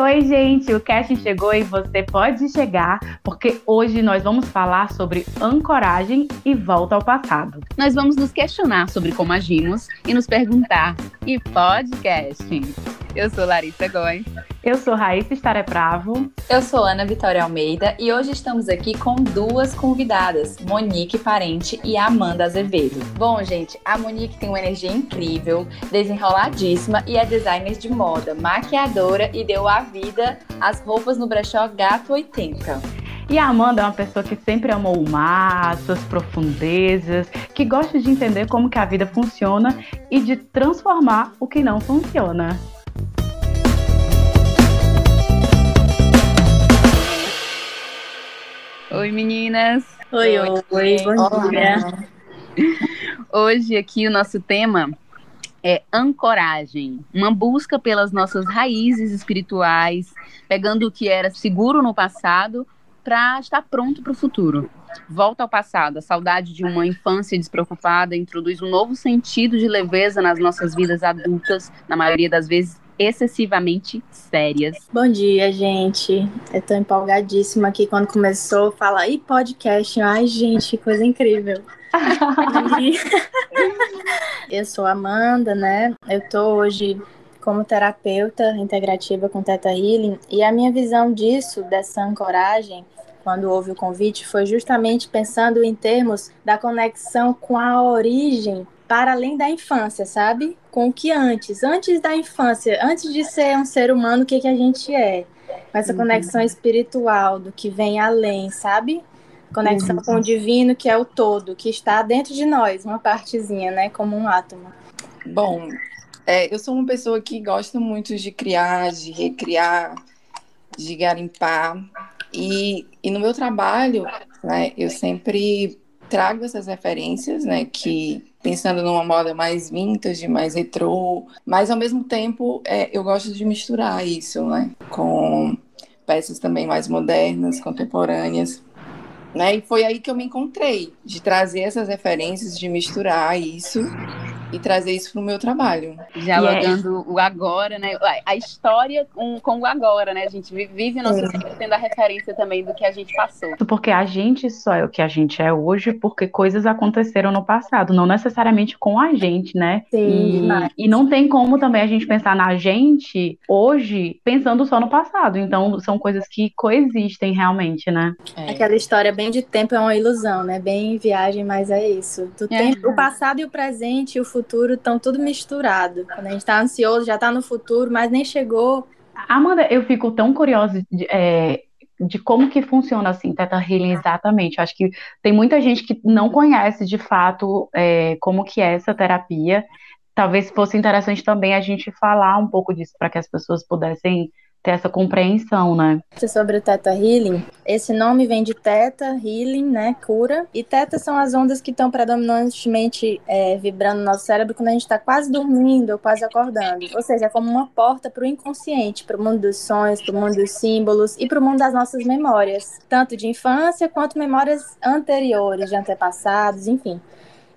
Oi, gente! O casting chegou e você pode chegar, porque hoje nós vamos falar sobre ancoragem e volta ao passado. Nós vamos nos questionar sobre como agimos e nos perguntar: e podcast? Eu sou Larissa Góes. Eu sou Raíssa Estarepravo. Eu sou Ana Vitória Almeida e hoje estamos aqui com duas convidadas, Monique Parente e Amanda Azevedo. Bom, gente, a Monique tem uma energia incrível, desenroladíssima e é designer de moda, maquiadora e deu a vida às roupas no brechó Gato 80. E a Amanda é uma pessoa que sempre amou o mar, suas profundezas, que gosta de entender como que a vida funciona e de transformar o que não funciona. Oi, meninas. Oi, oi, oi bom dia. Hoje aqui o nosso tema é ancoragem, uma busca pelas nossas raízes espirituais, pegando o que era seguro no passado para estar pronto para o futuro. Volta ao passado, a saudade de uma infância despreocupada introduz um novo sentido de leveza nas nossas vidas adultas, na maioria das vezes excessivamente sérias. Bom dia, gente. Eu tô empolgadíssima aqui quando começou a falar, e podcast? Ai, gente, que coisa incrível. eu sou Amanda, né? Eu tô hoje como terapeuta integrativa com Teta Healing e a minha visão disso, dessa ancoragem, quando houve o convite, foi justamente pensando em termos da conexão com a origem para além da infância, sabe? Com o que antes, antes da infância, antes de ser um ser humano, o que, que a gente é. Com essa uhum. conexão espiritual do que vem além, sabe? Conexão uhum. com o divino, que é o todo, que está dentro de nós, uma partezinha, né? Como um átomo. Bom, é, eu sou uma pessoa que gosta muito de criar, de recriar, de garimpar. E, e no meu trabalho, né, eu sempre trago essas referências, né, que pensando numa moda mais vintage, mais retrô, mas ao mesmo tempo é, eu gosto de misturar isso, né, com peças também mais modernas, contemporâneas, né, e foi aí que eu me encontrei, de trazer essas referências, de misturar isso e trazer isso para o meu trabalho. Dialogando é. o agora, né? A história com, com o agora, né? A gente vive nosso é. tempo tendo a referência também do que a gente passou. Porque a gente só é o que a gente é hoje porque coisas aconteceram no passado, não necessariamente com a gente, né? Sim. E, e não tem como também a gente pensar na gente hoje pensando só no passado. Então são coisas que coexistem realmente, né? É. Aquela história bem de tempo é uma ilusão, né? Bem viagem, mas é isso. Do é. tempo, o passado e o presente e o futuro futuro estão tudo misturado. Quando a gente está ansioso, já está no futuro, mas nem chegou. Amanda, eu fico tão curiosa de, é, de como que funciona assim, Teta Healing exatamente. Acho que tem muita gente que não conhece de fato é, como que é essa terapia. Talvez fosse interessante também a gente falar um pouco disso para que as pessoas pudessem ter essa compreensão, né? Sobre o Teta Healing, esse nome vem de Teta Healing, né, cura, e Teta são as ondas que estão predominantemente é, vibrando no nosso cérebro quando a gente está quase dormindo ou quase acordando. Ou seja, é como uma porta para o inconsciente, para o mundo dos sonhos, para o mundo dos símbolos e para o mundo das nossas memórias, tanto de infância quanto memórias anteriores, de antepassados, enfim.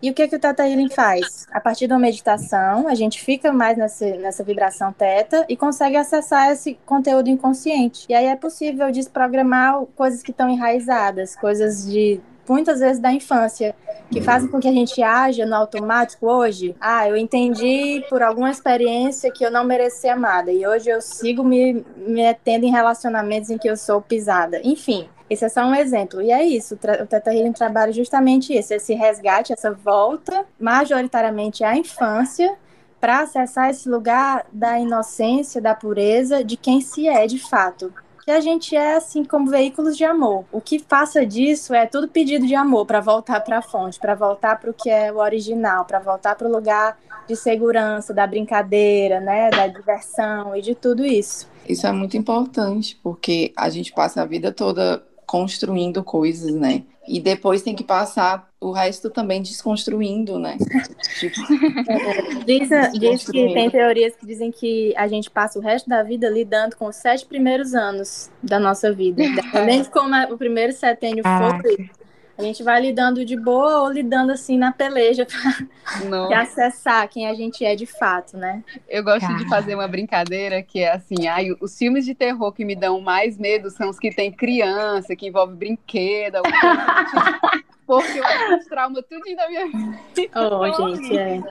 E o que, que o Teta Healing faz? A partir da meditação, a gente fica mais nessa, nessa vibração teta e consegue acessar esse conteúdo inconsciente. E aí é possível desprogramar coisas que estão enraizadas, coisas de muitas vezes da infância, que fazem com que a gente haja no automático hoje. Ah, eu entendi por alguma experiência que eu não merecia amada, e hoje eu sigo me metendo em relacionamentos em que eu sou pisada. Enfim, esse é só um exemplo. E é isso, o Teta Healing trabalha justamente isso, esse resgate, essa volta, majoritariamente à infância, para acessar esse lugar da inocência, da pureza, de quem se é de fato. Que a gente é assim como veículos de amor. O que faça disso é tudo pedido de amor para voltar para a fonte, para voltar para o que é o original, para voltar para o lugar de segurança, da brincadeira, né, da diversão e de tudo isso. Isso é muito importante, porque a gente passa a vida toda construindo coisas, né? E depois tem que passar o resto também desconstruindo, né? tipo, diz, diz que tem teorias que dizem que a gente passa o resto da vida lidando com os sete primeiros anos da nossa vida. De como é o primeiro setênio foi, A gente vai lidando de boa ou lidando assim na peleja para acessar quem a gente é de fato, né? Eu gosto Cara. de fazer uma brincadeira que é assim, ai, os filmes de terror que me dão mais medo são os que tem criança, que envolve brinquedo, porque eu acho trauma tudo da minha vida. Oh, gente, é.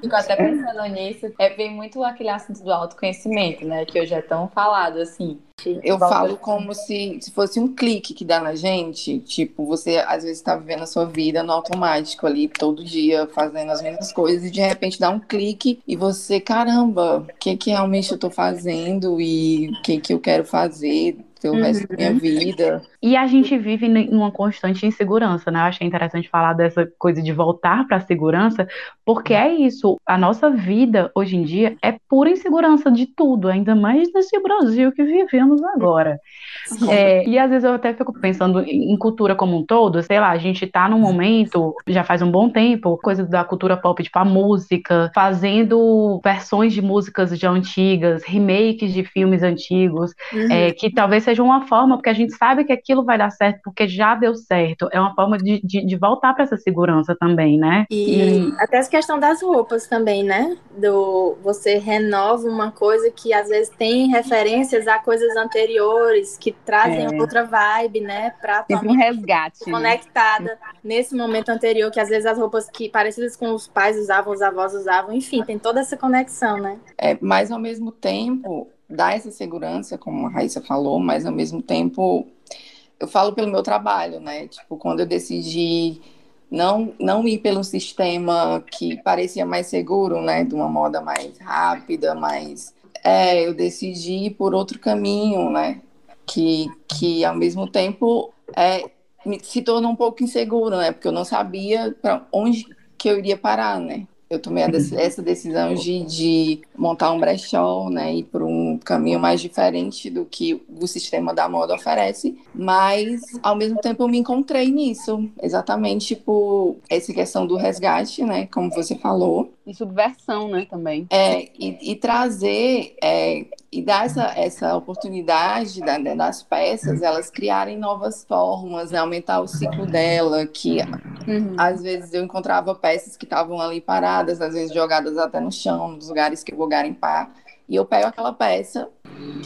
Fico até pensando nisso. É, vem muito aquele assunto do autoconhecimento, né? Que hoje é tão falado, assim. Eu falo como se, se fosse um clique que dá na gente. Tipo, você às vezes está vivendo a sua vida no automático ali, todo dia, fazendo as mesmas coisas, e de repente dá um clique e você, caramba, o que, que realmente eu estou fazendo e o que, que eu quero fazer? O uhum. resto da minha vida. E a gente vive em uma constante insegurança, né? Eu achei interessante falar dessa coisa de voltar para a segurança, porque é isso. A nossa vida hoje em dia é pura insegurança de tudo, ainda mais nesse Brasil que vivemos agora. É, e às vezes eu até fico pensando em cultura como um todo, sei lá, a gente tá num momento, já faz um bom tempo, coisa da cultura pop, tipo a música, fazendo versões de músicas já antigas, remakes de filmes antigos, uhum. é, que talvez seja uma forma, porque a gente sabe que aquilo vai dar certo porque já deu certo. É uma forma de, de, de voltar para essa segurança também, né? E, e, até essa questão das roupas também, né? Do você renova uma coisa que às vezes tem referências a coisas anteriores que trazem é. outra vibe, né? Pra um resgate. Né? Conectada né? nesse momento anterior, que às vezes as roupas que parecidas com os pais usavam, os avós usavam, enfim, tem toda essa conexão, né? É, mas ao mesmo tempo, dá essa segurança, como a Raíssa falou, mas ao mesmo tempo eu falo pelo meu trabalho, né? Tipo, quando eu decidi não não ir pelo sistema que parecia mais seguro, né, de uma moda mais rápida, mais é, eu decidi ir por outro caminho, né? Que que ao mesmo tempo é se tornou um pouco inseguro, né? Porque eu não sabia para onde que eu iria parar, né? eu tomei essa decisão de, de, montar um brechó, né, e por um caminho mais diferente do que o sistema da moda oferece, mas ao mesmo tempo eu me encontrei nisso, exatamente por essa questão do resgate, né, como você falou. E subversão, né, também. É, e, e trazer é, e dar essa, essa oportunidade da, das peças, elas criarem novas formas, né? aumentar o ciclo dela, que uhum. às vezes eu encontrava peças que estavam ali paradas, às vezes jogadas até no chão, nos lugares que eu vou garimpar, e eu pego aquela peça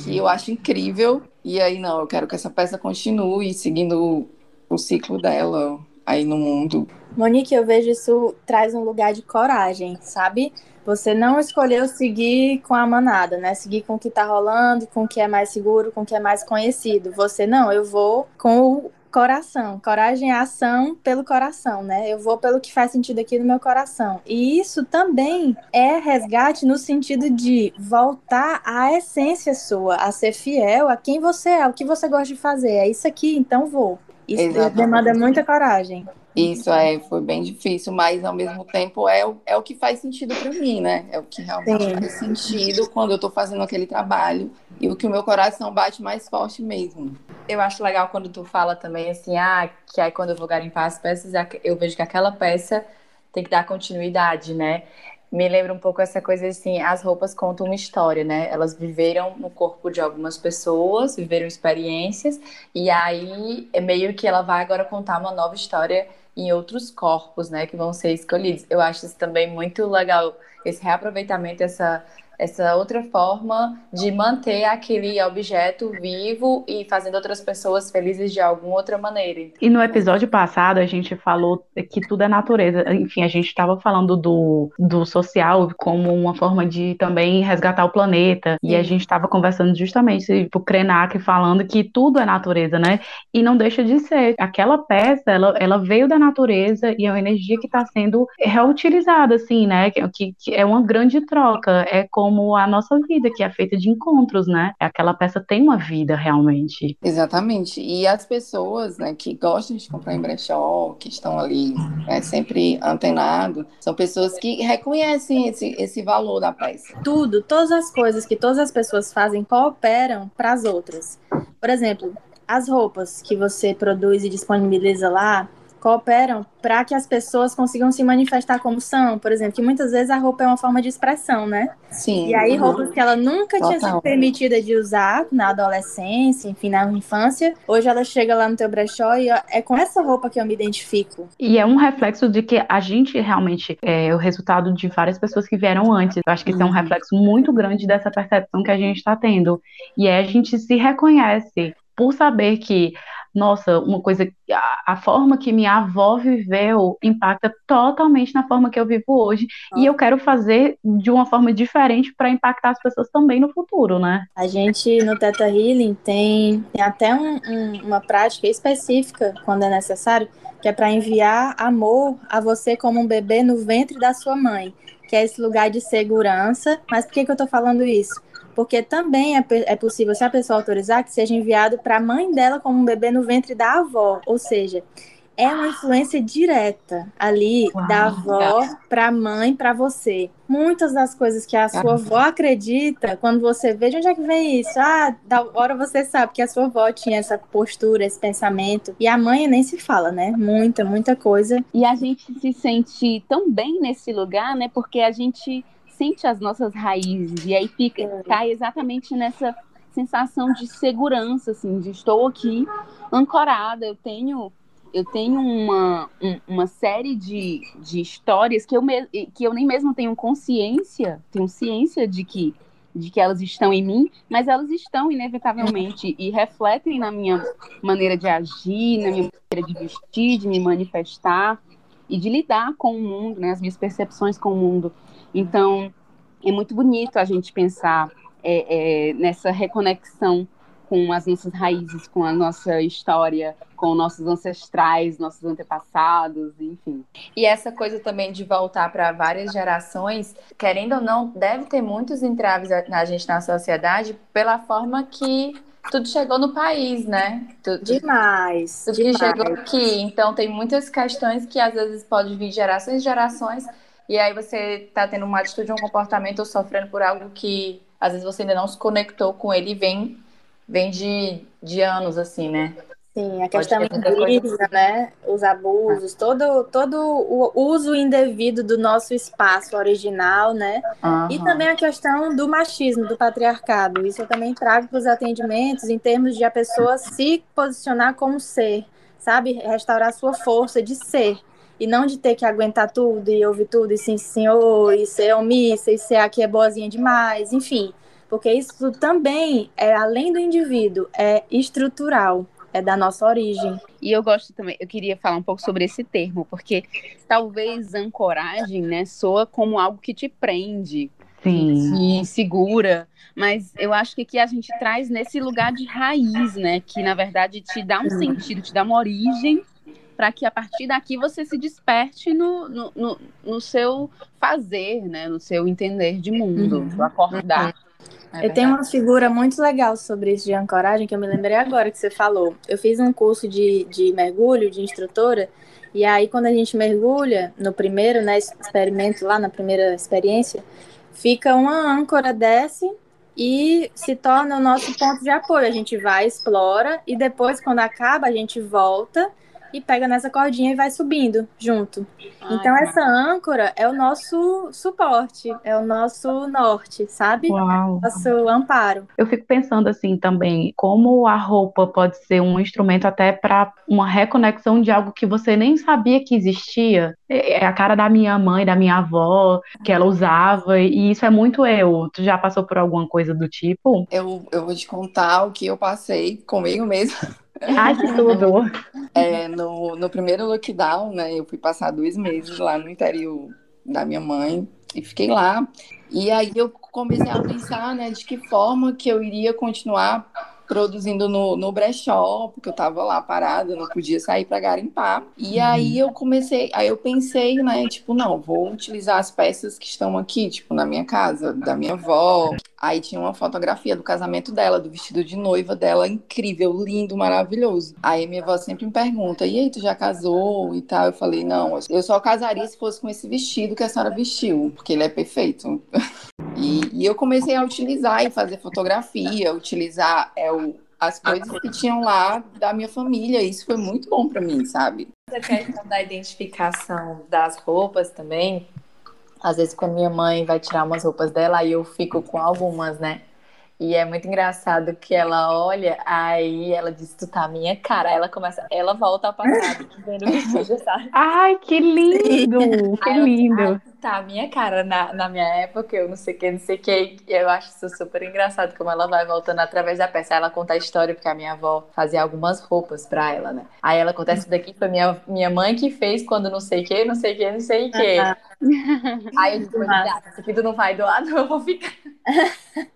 que eu acho incrível, e aí não, eu quero que essa peça continue seguindo o, ciclo dela aí no mundo. Monique, eu vejo isso traz um lugar de coragem, sabe? Você não escolheu seguir com a manada, né? Seguir com o que tá rolando, com o que é mais seguro, com o que é mais conhecido. Você, não, eu vou com o coração. Coragem é ação pelo coração, né? Eu vou pelo que faz sentido aqui no meu coração. E isso também é resgate no sentido de voltar à essência sua, a ser fiel a quem você é, o que você gosta de fazer. É isso aqui, então vou. Isso Exatamente. demanda muita coragem. Isso é, foi bem difícil, mas ao mesmo tempo é o, é o que faz sentido para mim, né? É o que realmente Sim. faz sentido quando eu estou fazendo aquele trabalho e o que o meu coração bate mais forte mesmo. Eu acho legal quando tu fala também assim, ah, que aí quando eu vou garimpar as peças, eu vejo que aquela peça tem que dar continuidade, né? me lembra um pouco essa coisa assim, as roupas contam uma história, né? Elas viveram no corpo de algumas pessoas, viveram experiências, e aí é meio que ela vai agora contar uma nova história em outros corpos, né, que vão ser escolhidos. Eu acho isso também muito legal, esse reaproveitamento, essa essa outra forma de manter aquele objeto vivo e fazendo outras pessoas felizes de alguma outra maneira. E no episódio passado a gente falou que tudo é natureza. Enfim, a gente estava falando do, do social como uma forma de também resgatar o planeta. E a gente estava conversando justamente tipo, o Krenak falando que tudo é natureza, né? E não deixa de ser. Aquela peça, ela, ela veio da natureza e é uma energia que está sendo reutilizada, assim, né? Que, que é uma grande troca. É como como a nossa vida, que é feita de encontros, né? Aquela peça tem uma vida realmente. Exatamente. E as pessoas, né, que gostam de comprar em brechó, que estão ali né, sempre antenados, são pessoas que reconhecem esse, esse valor da peça. Tudo, todas as coisas que todas as pessoas fazem cooperam para as outras. Por exemplo, as roupas que você produz e disponibiliza lá, cooperam para que as pessoas consigam se manifestar como são, por exemplo, que muitas vezes a roupa é uma forma de expressão, né? Sim. E aí roupas que ela nunca Total. tinha sido permitida de usar na adolescência, enfim, na infância, hoje ela chega lá no teu brechó e é com essa roupa que eu me identifico. E é um reflexo de que a gente realmente é o resultado de várias pessoas que vieram antes. Eu acho que isso é um reflexo muito grande dessa percepção que a gente está tendo. E é a gente se reconhece por saber que, nossa, uma coisa, a, a forma que minha avó viveu impacta totalmente na forma que eu vivo hoje. E eu quero fazer de uma forma diferente para impactar as pessoas também no futuro, né? A gente no Teta Healing tem, tem até um- um- uma prática específica, quando é necessário, que é para enviar amor a você como um bebê no ventre da sua mãe, que é esse lugar de segurança. Mas por que, que eu tô falando isso? Porque também é, é possível, se a pessoa autorizar, que seja enviado para a mãe dela como um bebê no ventre da avó. Ou seja, é uma influência direta ali Uau. da avó para a mãe, para você. Muitas das coisas que a sua avó acredita, quando você vê, de onde é que vem isso? Ah, da hora você sabe que a sua avó tinha essa postura, esse pensamento. E a mãe nem se fala, né? Muita, muita coisa. E a gente se sente tão bem nesse lugar, né? Porque a gente sente as nossas raízes e aí fica cai exatamente nessa sensação de segurança, assim, de estou aqui ancorada. Eu tenho eu tenho uma, um- uma série de, de histórias que eu, me, que eu nem mesmo tenho consciência, tenho ciência de que de que elas estão em mim, mas elas estão inevitavelmente e refletem na minha maneira de agir, na minha maneira de vestir, de me manifestar e de lidar com o mundo, né, as minhas percepções com o mundo. Então, é muito bonito a gente pensar é, é, nessa reconexão com as nossas raízes, com a nossa história, com nossos ancestrais, nossos antepassados, enfim. E essa coisa também de voltar para várias gerações, querendo ou não, deve ter muitos entraves na gente na sociedade pela forma que tudo chegou no país, né? Tudo, Demais. tudo que demais. chegou aqui. Então tem muitas questões que às vezes pode vir de gerações e gerações, e aí você tá tendo uma atitude, um comportamento ou sofrendo por algo que às vezes você ainda não se conectou com ele e vem, vem de, de anos, assim, né? Sim, a questão coisa indígena, né? Os abusos, todo, todo o uso indevido do nosso espaço original, né? E Aham. também a questão do machismo, do patriarcado. Isso eu também trago para os atendimentos em termos de a pessoa se posicionar como ser, sabe? Restaurar sua força de ser. E não de ter que aguentar tudo e ouvir tudo, e sim, senhor, e ser omissa, e ser aqui é boazinha demais, enfim. Porque isso também é além do indivíduo, é estrutural, é da nossa origem. E eu gosto também, eu queria falar um pouco sobre esse termo, porque talvez ancoragem, né, soa como algo que te prende, Sim. que segura, mas eu acho que aqui a gente traz nesse lugar de raiz, né, que na verdade te dá um sentido, te dá uma origem para que a partir daqui você se desperte no, no, no, no seu fazer, né, no seu entender de mundo, Uhum. acordar. É eu tenho uma figura muito legal sobre isso de ancoragem que eu me lembrei agora que você falou. Eu fiz um curso de, de mergulho, de instrutora, e aí quando a gente mergulha no primeiro, né, experimento lá, na primeira experiência, fica uma âncora, desce e se torna o nosso ponto de apoio. A gente vai, explora, e depois, quando acaba, a gente volta e pega nessa cordinha e vai subindo junto. Então, Ai, essa âncora é o nosso suporte, é o nosso norte, sabe? Uau. Nosso amparo. Eu fico pensando assim também, como a roupa pode ser um instrumento até para uma reconexão de algo que você nem sabia que existia. É é a cara da minha mãe, da minha avó, que ela usava, e isso é muito eu. Tu já passou por alguma coisa do tipo? Eu, eu vou te contar o que eu passei comigo mesmo. Ai, que tudo! É, no, no primeiro lockdown, né? Eu fui passar dois meses lá no interior da minha mãe e fiquei lá. E aí eu comecei a pensar, né, de que forma que eu iria continuar produzindo no, no brechó, porque eu tava lá parada, não podia sair para garimpar. E aí eu comecei, aí eu pensei, né, tipo, não, vou utilizar as peças que estão aqui, tipo, na minha casa, da minha avó. Aí tinha uma fotografia do casamento dela, do vestido de noiva dela, incrível, lindo, maravilhoso. Aí minha avó sempre me pergunta, e aí, tu já casou e tal? Eu falei, não, eu só casaria se fosse com esse vestido que a senhora vestiu, porque ele é perfeito. E, e eu comecei a utilizar e fazer fotografia, utilizar é, o, as coisas que tinham lá da minha família. Isso foi muito bom para mim, sabe? Essa questão da identificação das roupas também. Às vezes, quando minha mãe vai tirar umas roupas dela, aí eu fico com algumas, né? E é muito engraçado que ela olha, aí ela diz, tu tá minha cara. Aí ela começa, ela volta ao passado, vendo o vídeo, sabe? Ai, que lindo! Que Aí lindo! ai, tu tá minha cara na, na minha época, eu não sei o que, não sei o que. Eu acho isso super engraçado, como ela vai voltando através da peça. Aí ela conta a história, porque a minha avó fazia algumas roupas pra ela, né? Aí ela conta isso daqui, foi minha, minha mãe que fez quando não sei o que, não sei o que, não sei o que. Ah, Aí eu digo, ah, isso aqui tu não vai doar, não, eu vou ficar.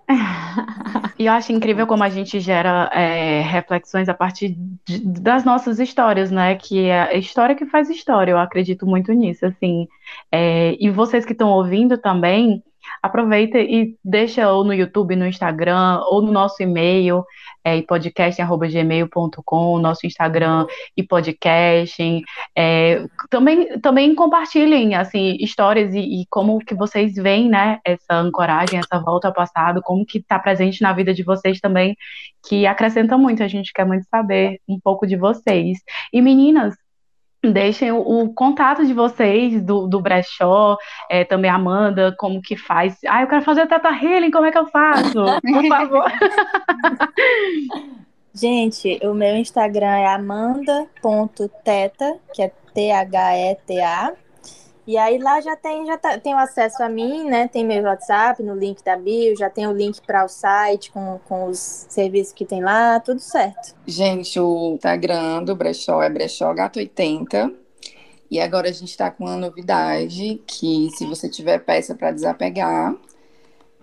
E eu acho incrível como a gente gera é, reflexões a partir de- das nossas histórias, né? Que é a história que faz história. Eu acredito muito nisso, assim. É, e vocês que estão ouvindo também, aproveita e deixa ou no YouTube, no Instagram, ou no nosso e-mail, é, podcast@gmail.com, nosso Instagram e podcasting. É, também, também compartilhem assim histórias e, e como que vocês veem, né, essa ancoragem, essa volta ao passado, como que está presente na vida de vocês também, que acrescenta muito. A gente quer muito saber um pouco de vocês. E meninas, deixem o, o contato de vocês do, do brechó, é, também Amanda, como que faz. Ah, eu quero fazer teta healing, como é que eu faço? Por favor. Gente, o meu Instagram é amanda.teta, que é T-H-E-T-A. E aí lá já tem, já tá, tem o acesso a mim, né? Tem meu WhatsApp no link da bio, já tem o link para o site com, com os serviços que tem lá, tudo certo. Gente, o Instagram do Brechó é Brechó Gato 80. E agora a gente está com uma novidade que se você tiver peça para desapegar,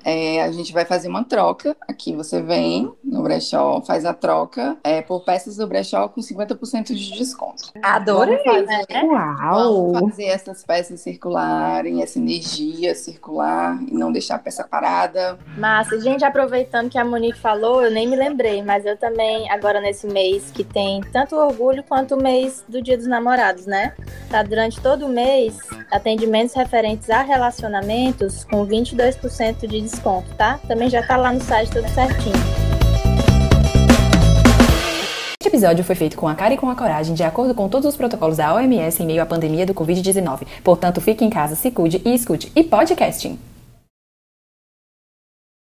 é, a gente vai fazer uma troca. Aqui você vem no brechó, faz a troca é, por peças do brechó com 50% de desconto. Adorei. Vamos fazer, Uau! vamos fazer essas peças circularem, essa energia circular e não deixar a peça parada. Massa, gente, aproveitando que a Monique falou, eu nem me lembrei, mas eu também, agora nesse mês que tem tanto orgulho quanto o mês do Dia dos Namorados, né? Tá durante todo o mês, atendimentos referentes a relacionamentos com 22% de desconto, tá? Também já tá lá no site tudo certinho. Este episódio foi feito com a cara e com a coragem, de acordo com todos os protocolos da OMS em meio à pandemia do Covid-19. Portanto, fique em casa, se cuide e escute. E podcasting!